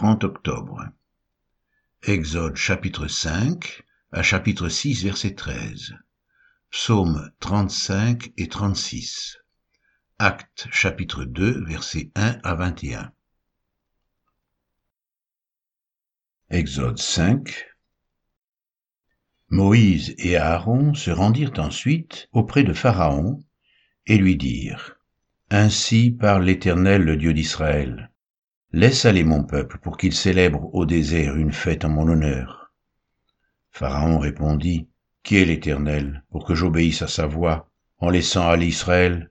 30 octobre. Exode chapitre 5 à chapitre 6 verset 13. Psaume 35 et 36. Actes chapitre 2 versets 1 à 21. Exode 5 Moïse et Aaron se rendirent ensuite auprès de Pharaon et lui dirent, Ainsi parle l'Éternel, le Dieu d'Israël. Laisse aller mon peuple pour qu'il célèbre au désert une fête en mon honneur. Pharaon répondit, Qui est l'Éternel, pour que j'obéisse à sa voix, en laissant aller Israël?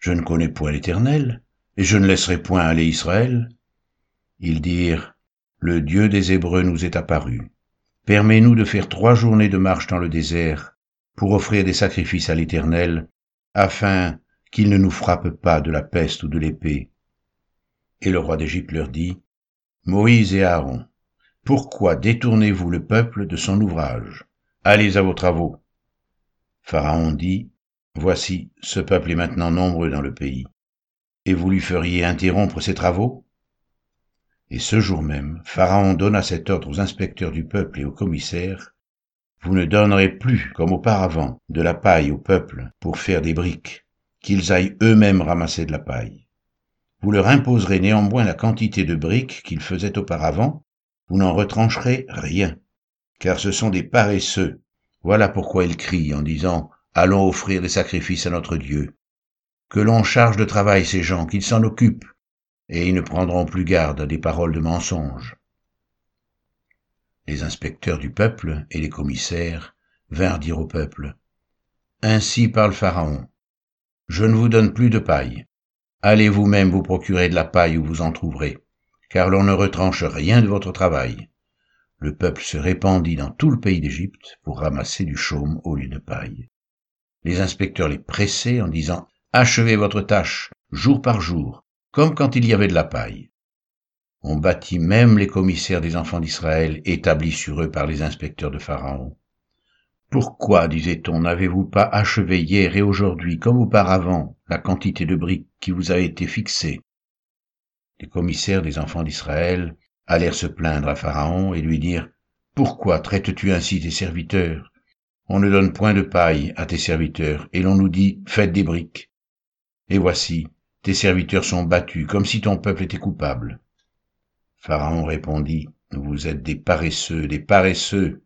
Je ne connais point l'Éternel, et je ne laisserai point aller Israël. Ils dirent, Le Dieu des Hébreux nous est apparu. Permets-nous de faire trois journées de marche dans le désert, pour offrir des sacrifices à l'Éternel, afin qu'il ne nous frappe pas de la peste ou de l'épée. Et le roi d'Égypte leur dit, Moïse et Aaron, pourquoi détournez-vous le peuple de son ouvrage? Allez à vos travaux. Pharaon dit, Voici, ce peuple est maintenant nombreux dans le pays, et vous lui feriez interrompre ses travaux? Et ce jour même, Pharaon donna cet ordre aux inspecteurs du peuple et aux commissaires, Vous ne donnerez plus, comme auparavant, de la paille au peuple pour faire des briques, qu'ils aillent eux-mêmes ramasser de la paille. Vous leur imposerez néanmoins la quantité de briques qu'ils faisaient auparavant, vous n'en retrancherez rien, car ce sont des paresseux. Voilà pourquoi ils crient en disant Allons offrir des sacrifices à notre Dieu. Que l'on charge de travail ces gens, qu'ils s'en occupent, et ils ne prendront plus garde à des paroles de mensonge. Les inspecteurs du peuple et les commissaires vinrent dire au peuple Ainsi parle Pharaon. Je ne vous donne plus de paille. Allez vous-même vous procurer de la paille où vous en trouverez, car l'on ne retranche rien de votre travail. Le peuple se répandit dans tout le pays d'Égypte pour ramasser du chaume au lieu de paille. Les inspecteurs les pressaient en disant Achevez votre tâche, jour par jour, comme quand il y avait de la paille. On bâtit même les commissaires des enfants d'Israël établis sur eux par les inspecteurs de Pharaon. Pourquoi, disait-on, n'avez-vous pas achevé hier et aujourd'hui, comme auparavant, la quantité de briques qui vous a été fixée Les commissaires des enfants d'Israël allèrent se plaindre à Pharaon et lui dire Pourquoi traites-tu ainsi tes serviteurs? On ne donne point de paille à tes serviteurs, et l'on nous dit Faites des briques. Et voici, tes serviteurs sont battus, comme si ton peuple était coupable. Pharaon répondit Vous êtes des paresseux, des paresseux.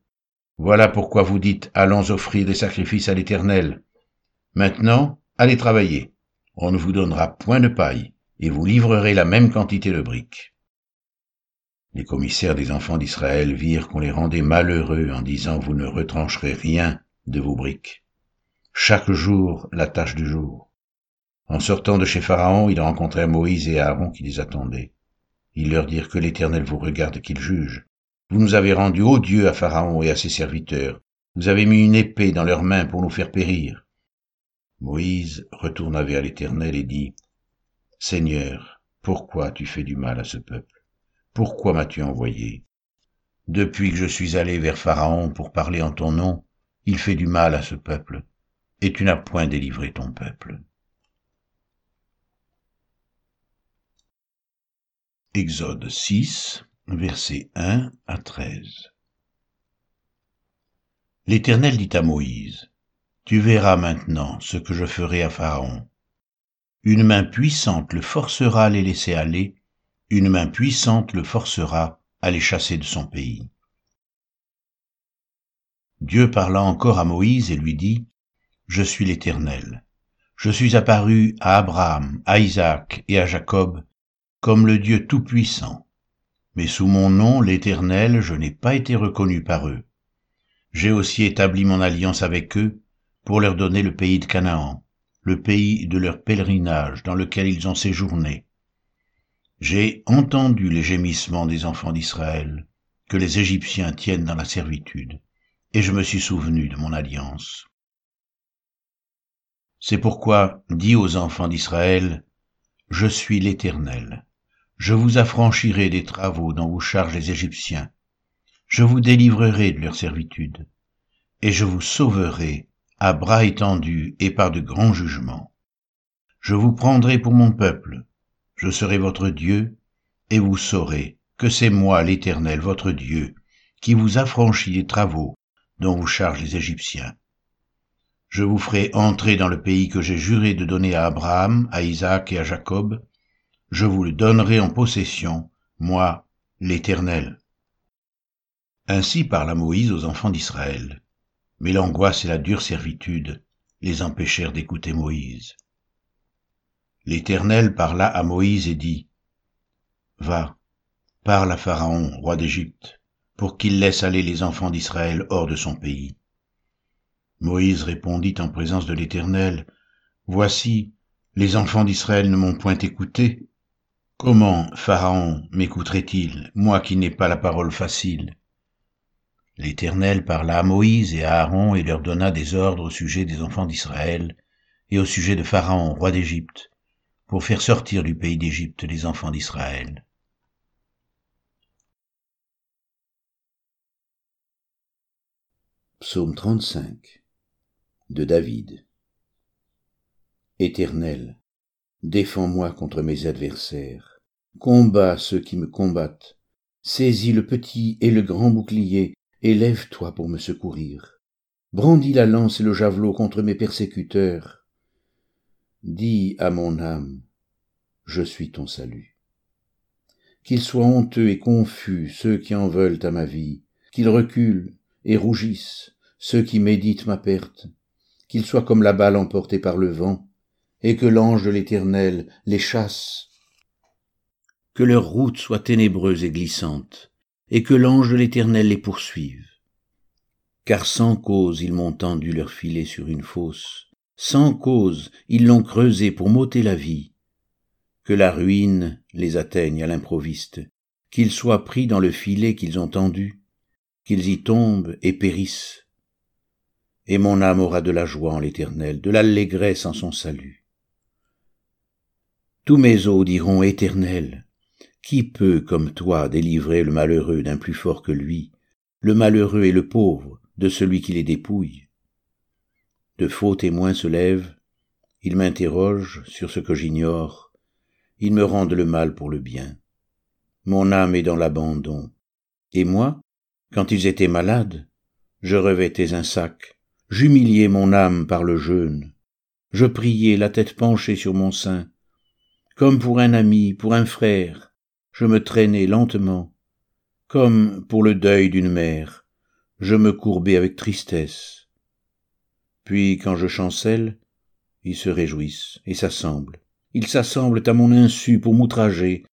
Voilà pourquoi vous dites, allons offrir des sacrifices à l'Éternel. Maintenant, allez travailler. On ne vous donnera point de paille, et vous livrerez la même quantité de briques. Les commissaires des enfants d'Israël virent qu'on les rendait malheureux en disant, vous ne retrancherez rien de vos briques. Chaque jour, la tâche du jour. En sortant de chez Pharaon, ils rencontrèrent Moïse et Aaron qui les attendaient. Ils leur dirent que l'Éternel vous regarde et qu'il juge. Vous nous avez rendus odieux à Pharaon et à ses serviteurs. Vous avez mis une épée dans leurs mains pour nous faire périr. Moïse retourna vers l'Éternel et dit, Seigneur, pourquoi tu fais du mal à ce peuple? Pourquoi m'as-tu envoyé? Depuis que je suis allé vers Pharaon pour parler en ton nom, il fait du mal à ce peuple, et tu n'as point délivré ton peuple. Exode 6 versets 1 à 13. L'Éternel dit à Moïse, Tu verras maintenant ce que je ferai à Pharaon. Une main puissante le forcera à les laisser aller, une main puissante le forcera à les chasser de son pays. Dieu parla encore à Moïse et lui dit, Je suis l'Éternel. Je suis apparu à Abraham, à Isaac et à Jacob comme le Dieu Tout-Puissant mais sous mon nom, l'Éternel, je n'ai pas été reconnu par eux. J'ai aussi établi mon alliance avec eux pour leur donner le pays de Canaan, le pays de leur pèlerinage dans lequel ils ont séjourné. J'ai entendu les gémissements des enfants d'Israël, que les Égyptiens tiennent dans la servitude, et je me suis souvenu de mon alliance. C'est pourquoi dis aux enfants d'Israël, Je suis l'Éternel je vous affranchirai des travaux dont vous chargent les Égyptiens. Je vous délivrerai de leur servitude, et je vous sauverai à bras étendus et par de grands jugements. Je vous prendrai pour mon peuple, je serai votre Dieu, et vous saurez que c'est moi l'Éternel, votre Dieu, qui vous affranchis des travaux dont vous chargent les Égyptiens. Je vous ferai entrer dans le pays que j'ai juré de donner à Abraham, à Isaac et à Jacob. Je vous le donnerai en possession, moi, l'Éternel. Ainsi parla Moïse aux enfants d'Israël. Mais l'angoisse et la dure servitude les empêchèrent d'écouter Moïse. L'Éternel parla à Moïse et dit, Va, parle à Pharaon, roi d'Égypte, pour qu'il laisse aller les enfants d'Israël hors de son pays. Moïse répondit en présence de l'Éternel, Voici, les enfants d'Israël ne m'ont point écouté. Comment Pharaon m'écouterait-il, moi qui n'ai pas la parole facile? L'Éternel parla à Moïse et à Aaron et leur donna des ordres au sujet des enfants d'Israël et au sujet de Pharaon, roi d'Égypte, pour faire sortir du pays d'Égypte les enfants d'Israël. Psaume 35 de David. Éternel, défends-moi contre mes adversaires, combats ceux qui me combattent, saisis le petit et le grand bouclier, et lève-toi pour me secourir. Brandis la lance et le javelot contre mes persécuteurs. Dis à mon âme, je suis ton salut. Qu'ils soient honteux et confus ceux qui en veulent à ma vie, qu'ils reculent et rougissent ceux qui méditent ma perte, qu'ils soient comme la balle emportée par le vent, et que l'ange de l'Éternel les chasse. Que leur route soit ténébreuse et glissante, et que l'ange de l'Éternel les poursuive. Car sans cause ils m'ont tendu leur filet sur une fosse, sans cause ils l'ont creusé pour m'ôter la vie. Que la ruine les atteigne à l'improviste, qu'ils soient pris dans le filet qu'ils ont tendu, qu'ils y tombent et périssent et mon âme aura de la joie en l'Éternel, de l'allégresse en son salut. Tous mes os diront Éternel, qui peut, comme toi, délivrer le malheureux d'un plus fort que lui, le malheureux et le pauvre de celui qui les dépouille. De faux témoins se lèvent, ils m'interrogent sur ce que j'ignore, ils me rendent le mal pour le bien. Mon âme est dans l'abandon, et moi, quand ils étaient malades, je revêtais un sac, j'humiliais mon âme par le jeûne, je priais la tête penchée sur mon sein, comme pour un ami, pour un frère, je me traînais lentement, comme pour le deuil d'une mère, je me courbais avec tristesse. Puis quand je chancelle, ils se réjouissent et s'assemblent. Ils s'assemblent à mon insu pour m'outrager.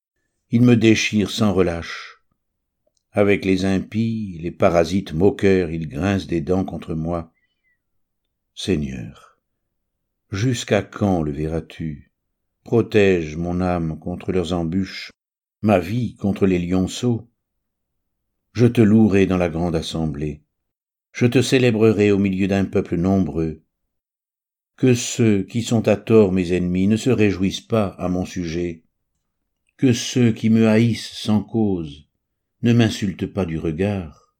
Ils me déchirent sans relâche. Avec les impies, les parasites moqueurs, ils grincent des dents contre moi. Seigneur, jusqu'à quand le verras-tu? Protège mon âme contre leurs embûches, ma vie contre les lionceaux. Je te louerai dans la grande assemblée, je te célébrerai au milieu d'un peuple nombreux. Que ceux qui sont à tort mes ennemis ne se réjouissent pas à mon sujet, que ceux qui me haïssent sans cause ne m'insultent pas du regard,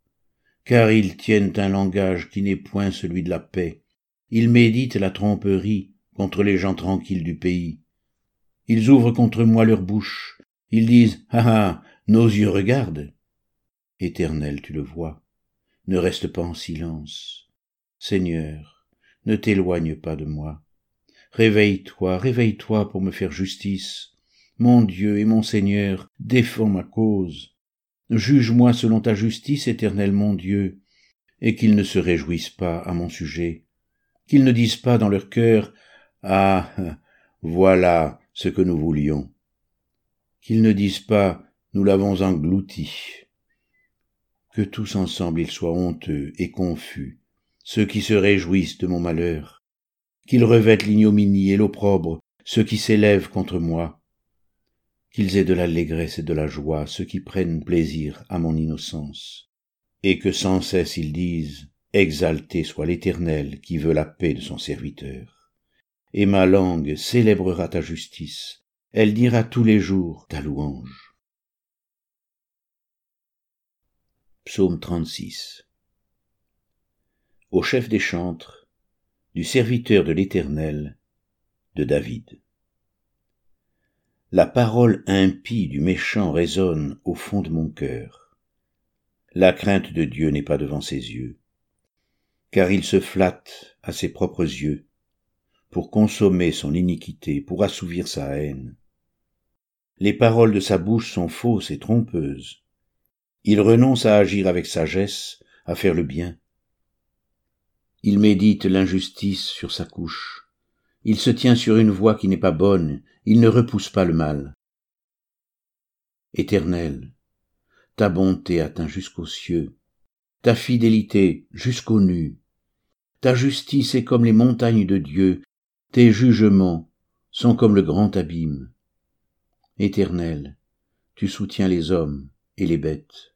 car ils tiennent un langage qui n'est point celui de la paix ils méditent la tromperie contre les gens tranquilles du pays. Ils ouvrent contre moi leur bouche. Ils disent, ah ah, nos yeux regardent. Éternel, tu le vois. Ne reste pas en silence. Seigneur, ne t'éloigne pas de moi. Réveille-toi, réveille-toi pour me faire justice. Mon Dieu et mon Seigneur, défends ma cause. Juge-moi selon ta justice, éternel mon Dieu, et qu'ils ne se réjouissent pas à mon sujet qu'ils ne disent pas dans leur cœur Ah. Voilà ce que nous voulions. Qu'ils ne disent pas Nous l'avons englouti. Que tous ensemble ils soient honteux et confus, ceux qui se réjouissent de mon malheur, qu'ils revêtent l'ignominie et l'opprobre, ceux qui s'élèvent contre moi, qu'ils aient de l'allégresse et de la joie, ceux qui prennent plaisir à mon innocence, et que sans cesse ils disent Exalté soit l'Éternel qui veut la paix de son serviteur. Et ma langue célébrera ta justice, elle dira tous les jours ta louange. Psaume 36 Au chef des chantres, du serviteur de l'Éternel, de David. La parole impie du méchant résonne au fond de mon cœur. La crainte de Dieu n'est pas devant ses yeux, car il se flatte à ses propres yeux pour consommer son iniquité, pour assouvir sa haine. Les paroles de sa bouche sont fausses et trompeuses. Il renonce à agir avec sagesse, à faire le bien. Il médite l'injustice sur sa couche. Il se tient sur une voie qui n'est pas bonne, il ne repousse pas le mal. Éternel, ta bonté atteint jusqu'aux cieux, ta fidélité jusqu'aux nues, ta justice est comme les montagnes de Dieu, tes jugements sont comme le grand abîme. Éternel, tu soutiens les hommes et les bêtes.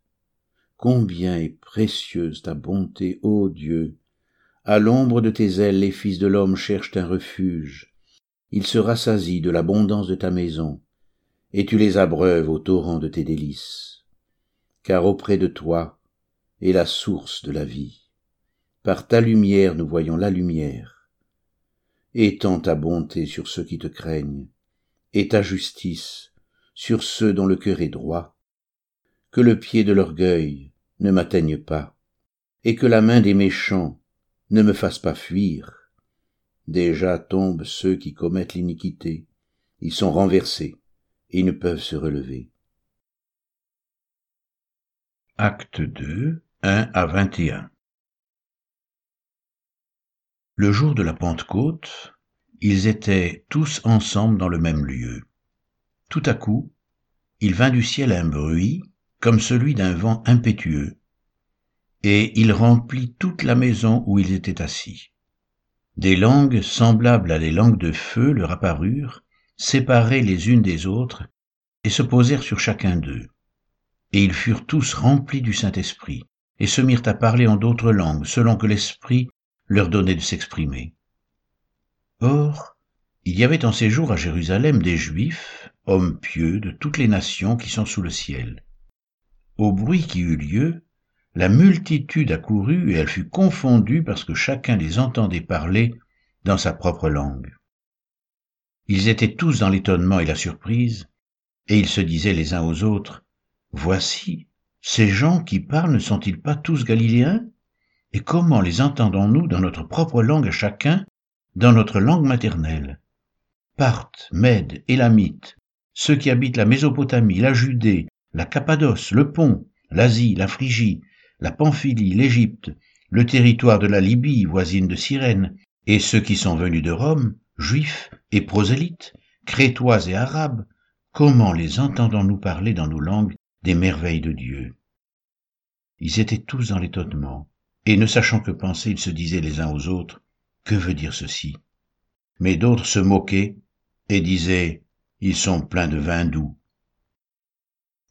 Combien est précieuse ta bonté, ô Dieu. À l'ombre de tes ailes, les fils de l'homme cherchent un refuge. Ils se rassasient de l'abondance de ta maison, et tu les abreuves au torrent de tes délices. Car auprès de toi est la source de la vie. Par ta lumière nous voyons la lumière. Étends ta bonté sur ceux qui te craignent, et ta justice sur ceux dont le cœur est droit. Que le pied de l'orgueil ne m'atteigne pas, et que la main des méchants ne me fasse pas fuir. Déjà tombent ceux qui commettent l'iniquité, ils sont renversés, et ne peuvent se relever. Acte 2, 1 à 21 Le jour de la Pentecôte, ils étaient tous ensemble dans le même lieu. Tout à coup, il vint du ciel un bruit comme celui d'un vent impétueux, et il remplit toute la maison où ils étaient assis. Des langues semblables à des langues de feu leur apparurent, séparées les unes des autres, et se posèrent sur chacun d'eux. Et ils furent tous remplis du Saint-Esprit, et se mirent à parler en d'autres langues, selon que l'Esprit leur donnait de s'exprimer. Or, il y avait en ces jours à Jérusalem des Juifs, hommes pieux de toutes les nations qui sont sous le ciel. Au bruit qui eut lieu, la multitude accourut et elle fut confondue parce que chacun les entendait parler dans sa propre langue. Ils étaient tous dans l'étonnement et la surprise, et ils se disaient les uns aux autres, Voici, ces gens qui parlent ne sont-ils pas tous galiléens? Et comment les entendons-nous dans notre propre langue à chacun, dans notre langue maternelle? Parthes, Mèdes, Élamites, ceux qui habitent la Mésopotamie, la Judée, la Cappadoce, le Pont, l'Asie, la Phrygie, la Pamphylie, l'Égypte, le territoire de la Libye voisine de Cyrène, et ceux qui sont venus de Rome, juifs et prosélytes, crétois et arabes, comment les entendons-nous parler dans nos langues des merveilles de Dieu? Ils étaient tous dans l'étonnement, et ne sachant que penser, ils se disaient les uns aux autres, Que veut dire ceci? Mais d'autres se moquaient et disaient, Ils sont pleins de vin doux.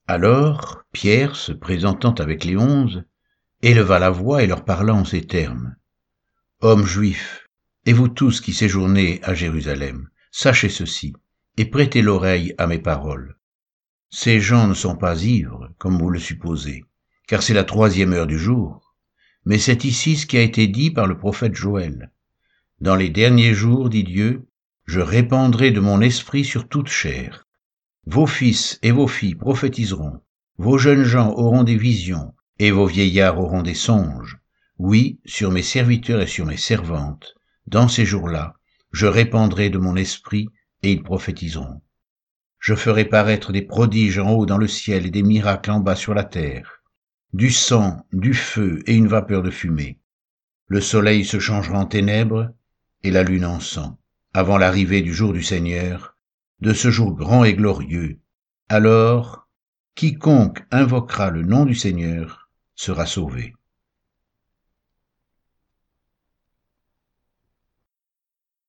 Alors Pierre, se présentant avec les onze, éleva la voix et leur parla en ces termes. Hommes juifs, et vous tous qui séjournez à Jérusalem, sachez ceci, et prêtez l'oreille à mes paroles. Ces gens ne sont pas ivres, comme vous le supposez, car c'est la troisième heure du jour, mais c'est ici ce qui a été dit par le prophète Joël. Dans les derniers jours, dit Dieu, je répandrai de mon esprit sur toute chair. Vos fils et vos filles prophétiseront, vos jeunes gens auront des visions, et vos vieillards auront des songes. Oui, sur mes serviteurs et sur mes servantes, dans ces jours-là, je répandrai de mon esprit, et ils prophétiseront. Je ferai paraître des prodiges en haut dans le ciel et des miracles en bas sur la terre, du sang, du feu et une vapeur de fumée. Le soleil se changera en ténèbres et la lune en sang, avant l'arrivée du jour du Seigneur, de ce jour grand et glorieux. Alors, quiconque invoquera le nom du Seigneur sera sauvé.